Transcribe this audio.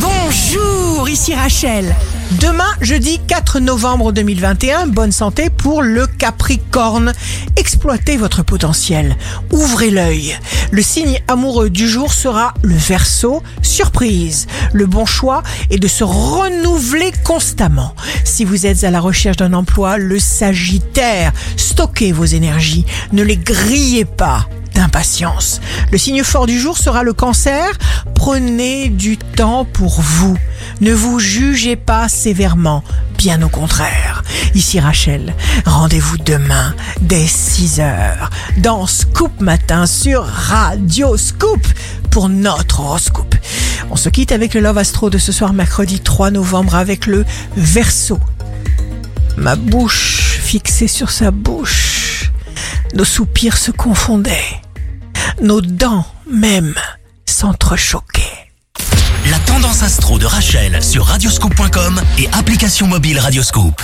Bonjour, ici Rachel. Demain, jeudi 4 novembre 2021, bonne santé pour le Capricorne. Exploitez votre potentiel. Ouvrez l'œil. Le signe amoureux du jour sera le Verseau. Surprise. Le bon choix est de se renouveler constamment. Si vous êtes à la recherche d'un emploi, le Sagittaire, stockez vos énergies. Ne les grillez pas d'impatience. Le signe fort du jour sera le cancer. Prenez du temps pour vous. Ne vous jugez pas sévèrement, bien au contraire. Ici Rachel, rendez-vous demain dès 6 heures dans Scoop Matin sur Radio Scoop pour notre horoscope. On se quitte avec le Love Astro de ce soir mercredi 3 novembre avec le Verseau. Ma bouche fixée sur sa bouche, nos soupirs se confondaient nos dents même s'entrechoquaient. La tendance astro de Rachel sur radioscope.com et application mobile Radioscope.